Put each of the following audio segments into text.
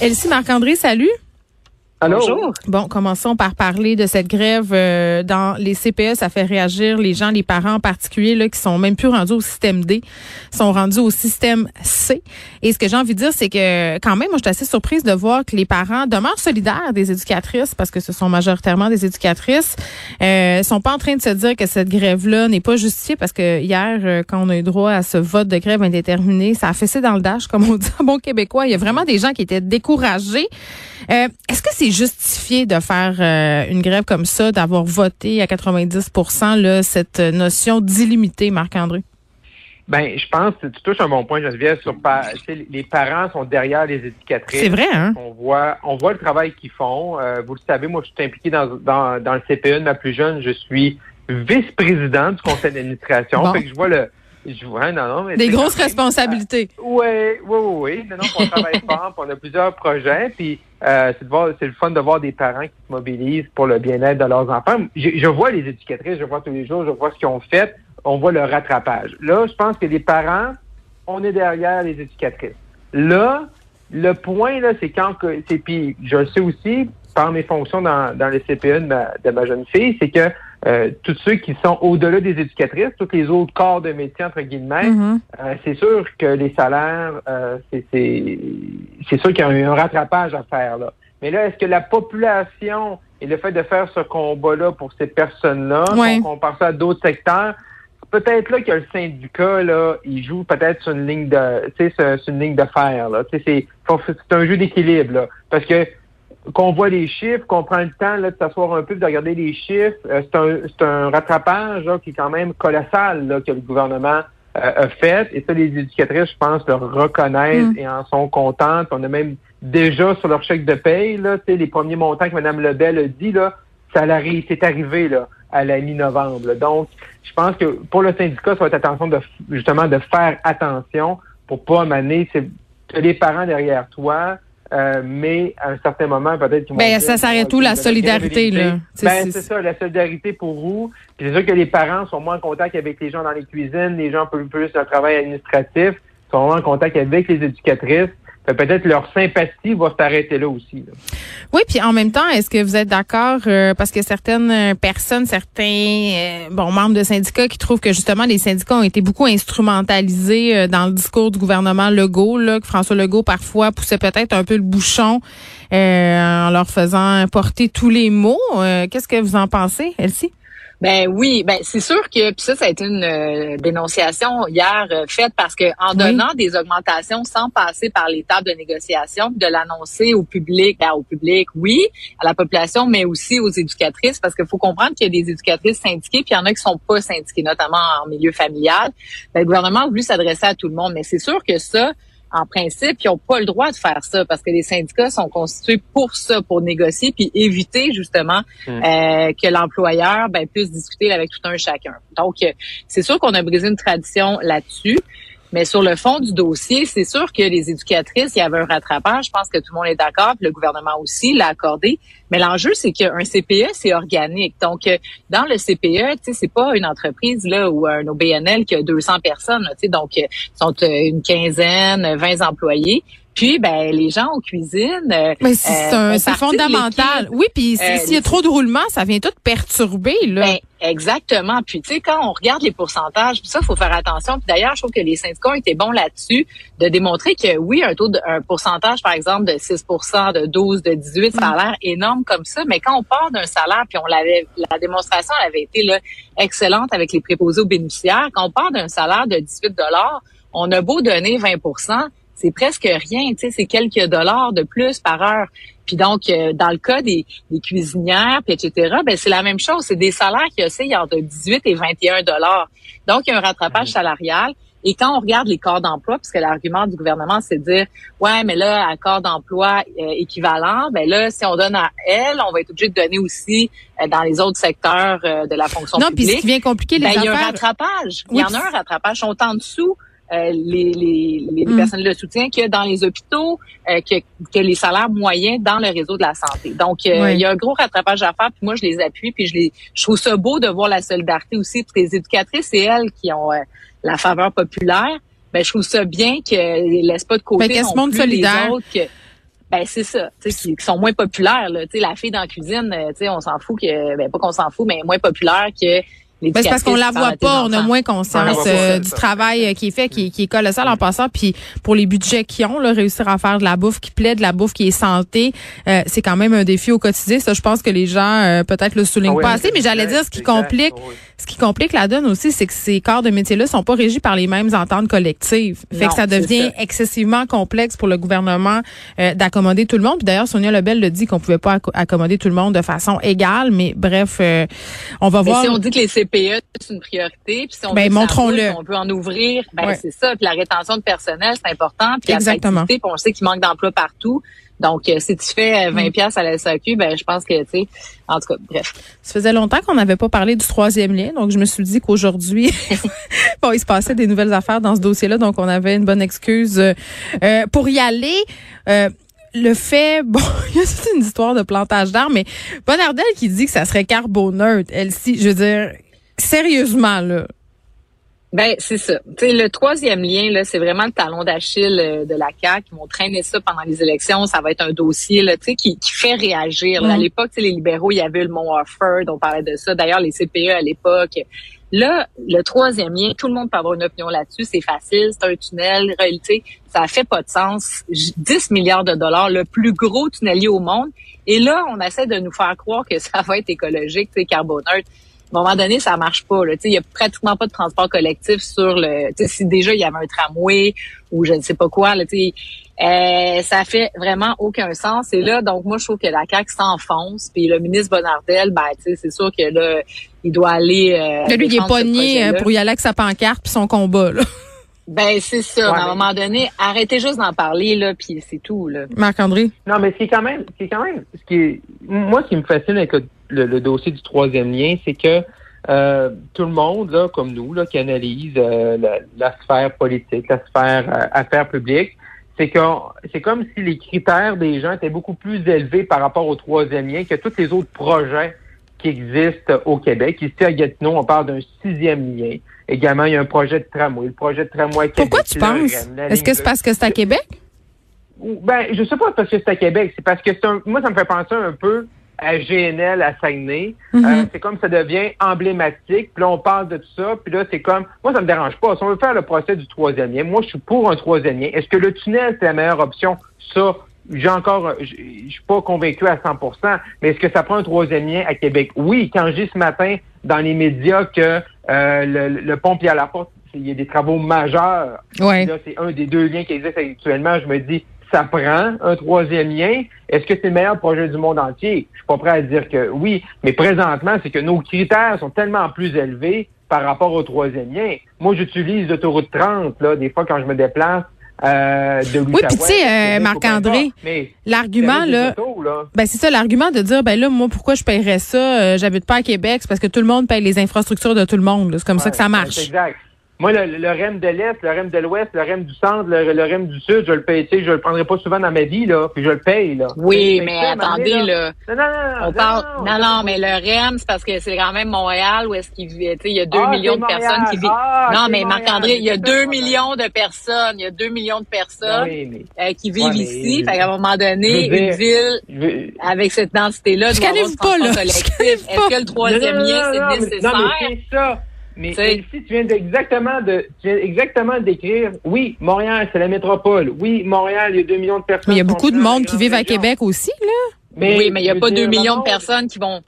Elsie Marc-André, salut. Bonjour. Bon, commençons par parler de cette grève euh, dans les CPE. Ça fait réagir les gens, les parents en particulier, là, qui sont même plus rendus au système D, sont rendus au système C. Et ce que j'ai envie de dire, c'est que quand même, moi, je suis assez surprise de voir que les parents demeurent solidaires des éducatrices, parce que ce sont majoritairement des éducatrices, euh, sont pas en train de se dire que cette grève-là n'est pas justifiée, parce que hier, euh, quand on a eu droit à ce vote de grève indéterminé, ça a fessé dans le dash, comme on dit en bon québécois. Il y a vraiment des gens qui étaient découragés. Euh, Est-ce que c'est justifié de faire euh, une grève comme ça, d'avoir voté à 90 là, cette notion d'illimité, Marc-André? Ben, je pense que tu touches un bon point, Geneviève, sur les parents sont derrière les éducatrices. C'est vrai, hein? On voit, on voit le travail qu'ils font. Euh, vous le savez, moi, je suis impliqué dans, dans, dans le CPE de ma plus jeune. Je suis vice-président du conseil d'administration. Bon. Fait que je vois le, je vois, non, non, mais Des grosses même- responsabilités. Oui, oui, oui, oui. Non, non, on travaille fort, puis on a plusieurs projets, puis euh, c'est de voir, c'est le fun de voir des parents qui se mobilisent pour le bien-être de leurs enfants. Je, je vois les éducatrices, je vois tous les jours, je vois ce qu'ils ont fait, on voit le rattrapage. Là, je pense que les parents, on est derrière les éducatrices. Là, le point, là, c'est quand que, c'est, puis je le sais aussi, par mes fonctions dans, dans le CPE de ma, de ma jeune fille, c'est que euh, tous ceux qui sont au-delà des éducatrices, tous les autres corps de métier, entre guillemets, Mhm. euh, c'est sûr que les salaires, euh, c'est- c'est c'est sûr qu'il y a un, un rattrapage à faire. Là. Mais là, est-ce que la population et le fait de faire ce combat-là pour ces personnes-là, Ouais. on compare ça à d'autres secteurs, c'est peut-être là que le syndicat, là, il joue peut-être sur une ligne de, tu sais, sur- sur une ligne de fer. Là. Tu sais, c'est faut- c'est un jeu d'équilibre. Là. Parce que qu'on voit les chiffres, qu'on prend le temps là, de s'asseoir un peu, de regarder les chiffres, euh, c'est un, c'est un rattrapage là, qui est quand même colossal là, que le gouvernement euh, a fait. Et ça, les éducatrices, je pense, le reconnaissent Mm. et en sont contentes. On a même déjà sur leur chèque de paye, là, les premiers montants que Mme Lebel a dit, là, ça l'arrive, c'est arrivé là, à la mi-novembre. Donc, je pense que pour le syndicat, ça va être attention de justement de faire attention pour pas amener les parents derrière toi, euh, mais à un certain moment, peut-être qu'ils Ben, ça s'arrête où, la solidarité, là? C'est- Ben, c'est- ça, la solidarité pour vous. Puis c'est sûr que les parents sont moins en contact avec les gens dans les cuisines, les gens peu plus dans le travail administratif, sont moins en contact avec les éducatrices. Peut-être leur sympathie va s'arrêter là aussi. là. Oui, puis en même temps, est-ce que vous êtes d'accord euh, parce que certaines euh, personnes, certains euh, bon membres de syndicats qui trouvent que justement les syndicats ont été beaucoup instrumentalisés euh, dans le discours du gouvernement Legault, là, que François Legault parfois poussait peut-être un peu le bouchon euh, en leur faisant porter tous les mots. Euh, Qu'est-ce que vous en pensez, Elsie? Ben oui, ben c'est sûr que puis ça, ça a été une euh, dénonciation hier euh, faite parce que en Oui. donnant des augmentations sans passer par les tables de négociation, de l'annoncer au public, ben, au public, oui, à la population, mais aussi aux éducatrices, parce qu'il faut comprendre qu'il y a des éducatrices syndiquées, puis il y en a qui sont pas syndiquées, notamment en milieu familial. Ben, le gouvernement a voulu s'adresser à tout le monde, mais c'est sûr que ça, en principe, ils n'ont pas le droit de faire ça parce que les syndicats sont constitués pour ça, pour négocier puis éviter justement Mm. euh, que l'employeur ben, puisse discuter avec tout un chacun. Donc, euh, c'est sûr qu'on a brisé une tradition là-dessus. Mais sur le fond du dossier, c'est sûr que les éducatrices, il y avait un rattrapage. Je pense que tout le monde est d'accord, le gouvernement aussi l'a accordé. Mais l'enjeu, c'est qu'un CPE, c'est organique. Donc, euh, dans le CPE, tu sais, c'est pas une entreprise là ou un OBNL qui a 200 personnes. Tu sais, donc, euh, sont euh, une quinzaine, 20 employés. Puis, ben, les gens en cuisine. euh, Mais c'est euh, fondamental. Oui, puis Euh, s'il y a trop de roulement, ça vient tout perturber, là. Ben, exactement. Puis, tu sais, quand on regarde les pourcentages, puis ça, il faut faire attention. Puis d'ailleurs, je trouve que les syndicats ont été bons là-dessus de démontrer que oui, un taux de, un pourcentage, par exemple, de 6 de 12 de 18, ça a l'air énorme comme ça. Mais quand on part d'un salaire, puis on l'avait, la démonstration elle avait été là, excellente avec les préposés aux bénéficiaires. Quand on part d'un salaire de 18 on a beau donner 20 c'est presque rien, tu sais, c'est quelques dollars de plus par heure. Puis donc, euh, dans le cas des, des cuisinières, puis etc., ben c'est la même chose. C'est des salaires qui oscillent entre 18 et 21 dollars. Donc, il y a un rattrapage salarial. Et quand on regarde les corps d'emploi, puisque l'argument du gouvernement, c'est de dire, ouais, mais là, un corps d'emploi euh, équivalent, ben là, si on donne à elle, on va être obligé de donner aussi euh, dans les autres secteurs euh, de la fonction non, puis ce publique. qui vient compliquer les Ben, il y a un affaires. rattrapage. Oui, il y en a un rattrapage. Ils sont en dessous euh, les, les, les Mm. personnels de soutien que dans les hôpitaux, euh, que, que les salaires moyens dans le réseau de la santé. Donc, euh, Oui. il y a un gros rattrapage à faire. Puis moi, je les appuie. Puis je les, je trouve ça beau de voir la solidarité aussi. Toutes les éducatrices, c'est elles qui ont la faveur populaire. Ben, je trouve ça bien qu'elles ne laissent pas de côté Ben, qu'elles se non montrent plus les autres. Que, ben c'est ça, tu sais, qui, qui sont moins populaires. Là. Tu sais, la fille dans la cuisine, tu sais, on s'en fout que, ben pas qu'on s'en fout, mais moins populaire que Ben, c'est parce qu'on la voit pas, on a moins conscience euh, du travail euh, qui est fait, qui, qui est colossal en passant. Puis pour les budgets qu'ils ont, là, réussir à faire de la bouffe qui plaît, de la bouffe qui est santé, euh, c'est quand même un défi au quotidien. Ça, je pense que les gens euh, peut-être le soulignent Ah oui, pas assez, mais j'allais dire ce qui complique, oui. Ce qui complique la donne aussi, c'est que ces corps de métier-là sont pas régis par les mêmes ententes collectives. Fait Non, que ça devient ça. excessivement complexe pour le gouvernement euh, d'accommoder tout le monde. Puis d'ailleurs, Sonia Lebel le dit qu'on pouvait pas acco- accommoder tout le monde de façon égale, mais bref, euh, on va Mais voir. si on dit que les CPE, c'est une priorité, puis si on Ben, montrons-le. on peut en ouvrir, ben Ouais. c'est ça. Puis la rétention de personnel, c'est important. Puis Exactement. puis on sait qu'il manque d'emplois partout. Donc, euh, si tu fais euh, Mm. 20 pièces à la SAQ, ben je pense que, tu sais, en tout cas, bref. Ça faisait longtemps qu'on n'avait pas parlé du troisième lien, donc je me suis dit qu'aujourd'hui, bon, il se passait des nouvelles affaires dans ce dossier-là, donc on avait une bonne excuse euh, euh, pour y aller. Euh, le fait, bon, il y a toute une histoire de plantage d'arbres, mais Bonardel qui dit que ça serait carboneutre, elle si, je veux dire, sérieusement là. Ben, c'est ça. Tu sais, le troisième lien, là, c'est vraiment le talon d'Achille euh, de la CAQ. Ils vont traîner ça pendant les élections. Ça va être un dossier, là, qui, qui fait réagir. là. À l'époque, les libéraux, il y avait le Mont Offord, on parlait de ça. D'ailleurs, les CPE à l'époque. Là, le troisième lien, tout le monde peut avoir une opinion là-dessus. C'est facile, c'est un tunnel. Réalité, ça fait pas de sens. J- 10 milliards de dollars, le plus gros tunnelier au monde. Et là, on essaie de nous faire croire que ça va être écologique, sais, carboneutre. À un moment donné, ça marche pas. là. Tu sais, Il y a pratiquement pas de transport collectif sur le. tu sais, Si déjà il y avait un tramway ou je ne sais pas quoi, là, tu sais, euh, ça fait vraiment aucun sens. Et là, donc moi, je trouve que la CAQ s'enfonce. Puis le ministre Bonardel, ben, tu sais, c'est sûr que là, il doit aller. Euh, Là, lui, il est pogné euh, pour y aller avec sa pancarte puis son combat là. Ben c'est ça. Ouais, à un mais- moment donné, arrêtez juste d'en parler là, puis c'est tout là. Marc-André. Non, mais ce qui est quand même, ce qui est quand même, ce qui est, moi, ce qui me fascine avec le, le- le dossier du troisième lien, c'est que euh, tout le monde, là, comme nous, là, qui analyse euh, la, la sphère politique, la sphère euh, affaires publiques, c'est que c'est comme si les critères des gens étaient beaucoup plus élevés par rapport au troisième lien que tous les autres projets qui existent au Québec. Ici, à Gatineau, on parle d'un sixième lien. Également, il y a un projet de tramway, le projet de tramway à Pourquoi Québec, tu Lorraine, penses? Est-ce que c'est parce que c'est à Québec? Ben, je sais pas parce que c'est à Québec. C'est parce que c'est un, moi, ça me fait penser un peu à GNL à Saguenay. Mhm. Euh, c'est comme ça devient emblématique. Puis là, on parle de tout ça. Puis là, c'est comme, moi, ça me dérange pas. Si on veut faire le procès du troisième lien, moi, je suis pour un troisième lien. Est-ce que le tunnel, c'est la meilleure option? Ça, j'ai encore, je suis pas convaincu à 100%. Mais est-ce que ça prend un troisième lien à Québec? Oui, quand dis ce matin dans les médias que euh, le, le pont à la porte, il y a des travaux majeurs Ouais. Là, c'est un des deux liens qui existent actuellement. Je me dis, ça prend un troisième lien. Est-ce que c'est le meilleur projet du monde entier? Je suis pas prêt à dire que oui. Mais présentement, c'est que nos critères sont tellement plus élevés par rapport au troisième lien. Moi, j'utilise l'autoroute 30, là, des fois, quand je me déplace euh, de Oui, puis tu sais, euh, Marc-André, L'argument là, des autos, là. Ben c'est ça l'argument de dire ben là moi pourquoi je paierais ça euh, j'habite pas à Québec c'est parce que tout le monde paye les infrastructures de tout le monde c'est comme ça que ça marche. Exact. Moi, le, le REM de l'Est, le REM de l'Ouest, le REM du Centre, le, le REM du Sud, je le paye, tu sais, je le prendrai pas souvent dans ma vie, là, puis je le paye, là. Oui, mais attendez, là. Non, non, non, On parle, non, non, mais le REM, c'est parce que c'est quand même Montréal où est-ce qu'il vit, tu sais, il y a deux Ah, millions de personnes qui vivent. Ah, non, mais. Marc-André, il y a C'est ça, deux le problème. millions de personnes, il y a deux millions de personnes Oui, mais euh, qui vivent Ouais, mais- ici. Fait qu'à un moment donné, une dire- ville veux- avec cette densité-là Je doit avoir pas, là. collectif. Est-ce que le troisième lien, non, c'est nécessaire? Mais. Mais Tu sais- Elsie, tu viens d'exactement de, tu viens exactement d'écrire. Oui, Montréal, c'est la métropole. Oui, Montréal, il y a 2 millions de personnes. Mais il y a beaucoup de monde qui vivent à. Québec aussi, là. oui, mais il n'y a pas veux 2 dire, millions de personnes qui vont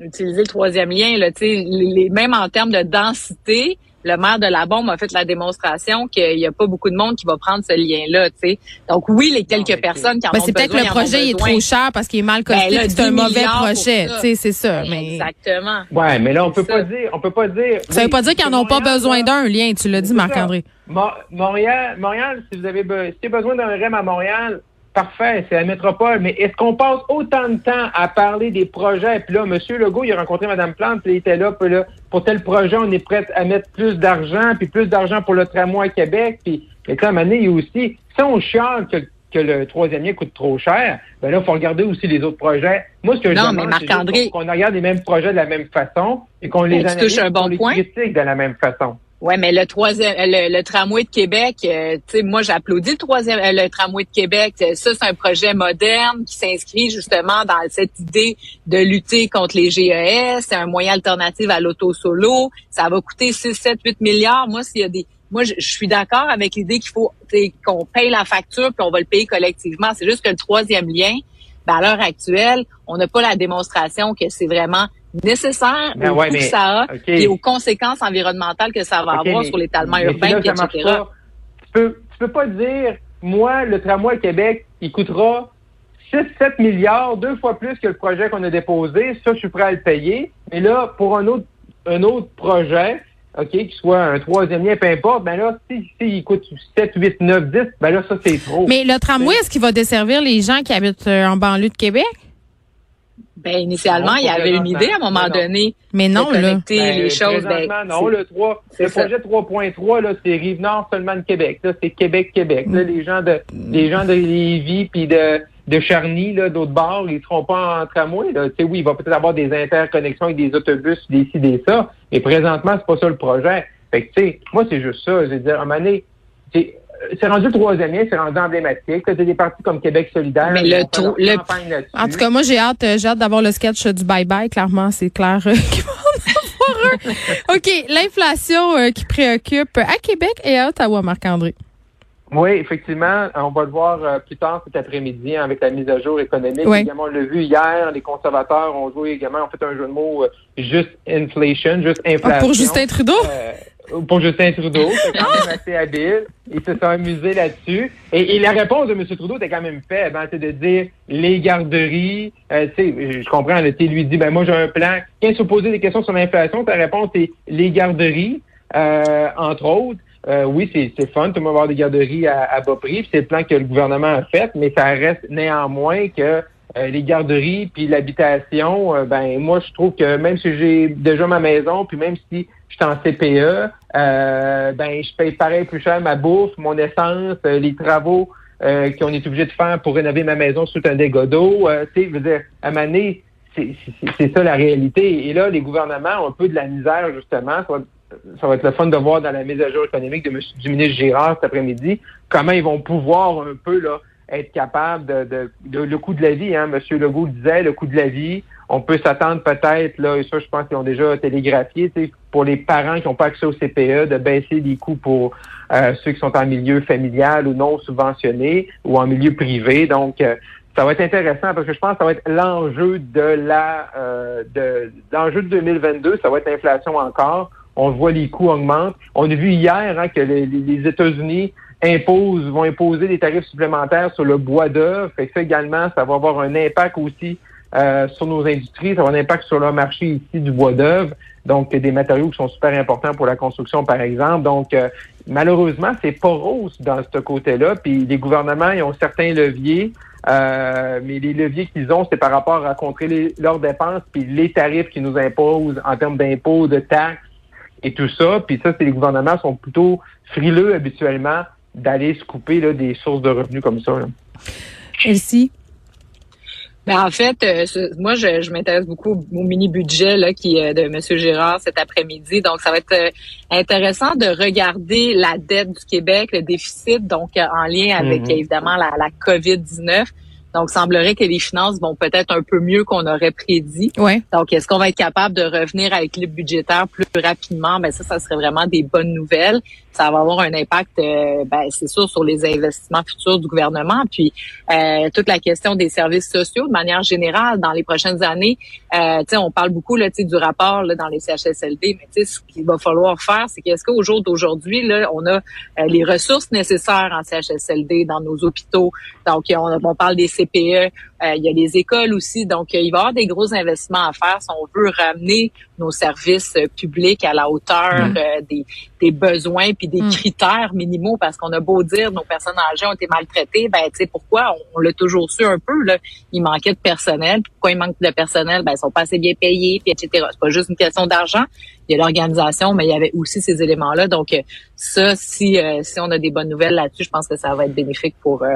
utiliser le troisième lien. Là, tu sais, les, les- même en termes de densité, le maire de la bombe a fait la démonstration qu'il n'y a pas beaucoup de monde qui va prendre ce lien-là. tu sais. Donc oui, les quelques personnes qui en Ben, ont c'est peut-être besoin, que le projet est trop cher parce qu'il est mal Ben costé, c'est un 10 mauvais projet. ça. Tu sais, c'est ça. Mais Exactement. Ouais, mais là, on peut C'est pas ça. dire, on peut pas dire. ça veut oui, pas dire qu'ils n'en ont pas besoin d'un lien. Tu l'as dit, Marc-André. Mo- Montréal, Montréal, si vous avez be- si besoin d'un REM à Montréal, parfait, c'est la métropole. Mais est-ce qu'on passe autant de temps à parler des projets? Puis là, M. Legault, il a rencontré Mme Plante, puis il était là, puis là, pour tel projet, on est prêt à mettre plus d'argent, puis plus d'argent pour le tramway à Québec. Puis, mais quand même, il y a aussi, si on chiale que, que le troisième lien coûte trop cher, ben là, il faut regarder aussi les autres projets. Moi, ce que je demande, c'est qu'on regarde les mêmes projets de la même façon et qu'on les analyse, touches un bon qu'on les critique de la même façon. Ouais, mais le troisième, euh, le, le tramway de Québec, euh, tu sais, moi j'applaudis le troisième, euh, le tramway de Québec. Euh, Ça, c'est un projet moderne qui s'inscrit justement dans cette idée de lutter contre les GES. C'est un moyen alternatif à l'auto solo. Ça va coûter 6, 7, 8 milliards. Moi, s'il y a des, moi, je, suis d'accord avec l'idée qu'il faut qu'on paye la facture puis on va le payer collectivement. C'est juste que le troisième lien, ben, à l'heure actuelle, on n'a pas la démonstration que c'est vraiment nécessaire Ben au ouais, coût que mais- ça a et aux conséquences environnementales que ça va avoir mais- sur l'étalement mais urbain, etc. pas. Tu peux, tu peux pas dire, moi, le tramway à Québec, il coûtera 6-7 milliards, deux fois plus que le projet qu'on a déposé. Ça, je suis prêt à le payer. Mais là, pour un autre, un autre projet, OK, qui soit un troisième lien, peu importe, ben là, si, si il coûte 7, 8, 9, 10, ben là, ça, c'est trop. Mais le tramway, est-ce qu'il va desservir les gens qui habitent euh, en banlieue de Québec? Ben, initialement, Non, il y avait une idée à un moment donné Mais non, de là. connecter Ben, les choses. Ben, présentement, non, le 3, c'est le projet 3.3, là, c'est Rive-Nord seulement de Québec. Là, c'est Québec-Québec. Là, les gens de, les gens de Lévis puis de, de Charny, là, d'autres bords, ils seront pas en tramway, là. Tu sais, oui, il va peut-être avoir des interconnexions avec des autobus, des ci, des ça. Mais présentement, c'est pas ça le projet. Fait que, tu sais, moi, c'est juste ça. Je veux dire, à un moment donné, c'est, c'est rendu le troisième lien, c'est rendu emblématique. T'as des partis comme Québec solidaire. Mais le vont là-dessus. En tout cas, moi, j'ai hâte, euh, j'ai hâte d'avoir le sketch euh, du bye-bye. Clairement, c'est clair euh, qu'il va en avoir un. OK, l'inflation euh, qui préoccupe à Québec et à Ottawa, Marc-André. Oui, effectivement, on va le voir euh, plus tard cet après-midi hein, avec la mise à jour économique. Oui. Également, on l'a vu hier, les conservateurs ont joué également, ont fait un jeu de mots euh, juste inflation, juste Ah, inflation. pour Justin Trudeau? Euh, pour Justin Trudeau, c'est quand même assez habile. Ils se sont amusés là-dessus. Et, et la réponse de M. Trudeau était quand même faible, hein, c'est de dire les garderies. Euh, sais, je comprends, tu lui dit, ben moi j'ai un plan. Quand se poser des questions sur l'inflation, ta réponse est les garderies, euh, entre autres. Euh, oui, c'est c'est fun, tout le avoir des garderies à, à bas prix, c'est le plan que le gouvernement a fait, mais ça reste néanmoins que euh, les garderies puis l'habitation, euh, ben moi je trouve que même si j'ai déjà ma maison, puis même si je suis en CPE, euh, ben je paye pareil plus cher ma bouffe, mon essence, euh, les travaux euh, qu'on est obligé de faire pour rénover ma maison sous un dégât d'eau. Euh, tu sais, je veux dire, à donné, c'est ça la réalité. Et là, les gouvernements ont un peu de la misère, justement. Ça va, ça va être le fun de voir dans la mise à jour économique de monsieur- du ministre Girard cet après-midi comment ils vont pouvoir un peu là être capables de, de, de- le coût de la vie. Hein, monsieur Legault le disait, le coût de la vie. On peut s'attendre peut-être, là, et ça, je pense qu'ils ont déjà télégraphié, pour les parents qui n'ont pas accès au CPE, de baisser les coûts pour euh, ceux qui sont en milieu familial ou non subventionné ou en milieu privé. Donc, euh, ça va être intéressant parce que je pense que ça va être l'enjeu de la euh, de l'enjeu de 2022, ça va être l'inflation encore. On voit les coûts augmentent. On a vu hier hein, que les, États-Unis imposent, vont imposer des tarifs supplémentaires sur le bois d'œuvre. Fait ça également, ça va avoir un impact aussi euh, sur nos industries, ça va un impact sur le marché ici du bois d'œuvre. Donc, des matériaux qui sont super importants pour la construction, par exemple. Donc, euh, malheureusement, c'est pas rose dans ce côté-là. Puis les gouvernements, ils ont certains leviers, euh, mais les leviers qu'ils ont, c'est par rapport à contrer leurs dépenses, puis les tarifs qu'ils nous imposent en termes d'impôts, de taxes, et tout ça. Puis ça, c'est les gouvernements sont plutôt frileux habituellement d'aller se couper là, des sources de revenus comme ça. Là. Ben en fait, euh, moi, je, je m'intéresse beaucoup au mini-budget là, qui est de M. Gérard cet après-midi. Donc, ça va être euh, intéressant de regarder la dette du Québec, le déficit, donc euh, en lien avec Mhm. évidemment la, la COVID-19. Donc, semblerait que les finances vont peut-être un peu mieux qu'on aurait prédit. Ouais. Donc, est-ce qu'on va être capable de revenir à l'équilibre budgétaire plus rapidement? Ben ça, ça serait vraiment des bonnes nouvelles. Ça va avoir un impact, euh, ben, c'est sûr, sur les investissements futurs du gouvernement. Puis, euh, toute la question des services sociaux, de manière générale, dans les prochaines années, euh, tu sais, on parle beaucoup là, tu sais, du rapport là, dans les CHSLD, mais tu sais, ce qu'il va falloir faire, c'est qu'est-ce qu'au jour d'aujourd'hui, là, on a euh, les ressources nécessaires en CHSLD dans nos hôpitaux. Donc, on, on parle des CPE, euh, il y a les écoles aussi. Donc, euh, il va y avoir des gros investissements à faire si on veut ramener nos services euh, publics à la hauteur Mm. euh, des, des besoins puis des Mm. critères minimaux. Parce qu'on a beau dire nos personnes âgées ont été maltraitées, ben tu sais pourquoi? On, on l'a toujours su un peu là. Il manquait de personnel. Pourquoi il manque de personnel? Ben ils sont pas assez bien payés, puis etc. C'est pas juste une question d'argent. Il y a l'organisation, mais il y avait aussi ces éléments-là. Donc euh, ça, si euh, si on a des bonnes nouvelles là-dessus, je pense que ça va être bénéfique pour euh,